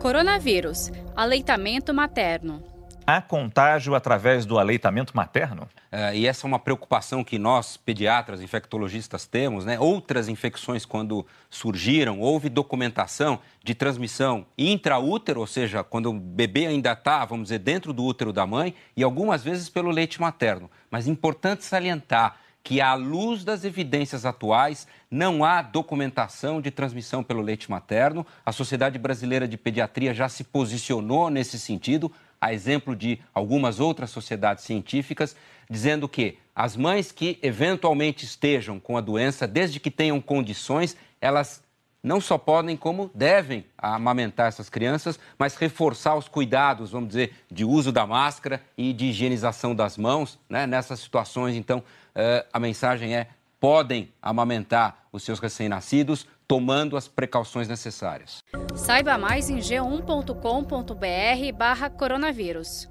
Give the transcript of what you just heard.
Coronavírus, aleitamento materno. Há contágio através do aleitamento materno? Uh, e essa é uma preocupação que nós, pediatras, infectologistas, temos. Né? Outras infecções, quando surgiram, houve documentação de transmissão intraútero, ou seja, quando o bebê ainda está, vamos dizer, dentro do útero da mãe, e algumas vezes pelo leite materno. Mas é importante salientar que, à luz das evidências atuais, não há documentação de transmissão pelo leite materno. A Sociedade Brasileira de Pediatria já se posicionou nesse sentido, a exemplo de algumas outras sociedades científicas, dizendo que as mães que eventualmente estejam com a doença, desde que tenham condições, elas não só podem, como devem amamentar essas crianças, mas reforçar os cuidados, vamos dizer, de uso da máscara e de higienização das mãos. Né? Nessas situações, então, uh, a mensagem é: podem amamentar os seus recém-nascidos, tomando as precauções necessárias. Saiba mais em g1.com.br/barra coronavírus.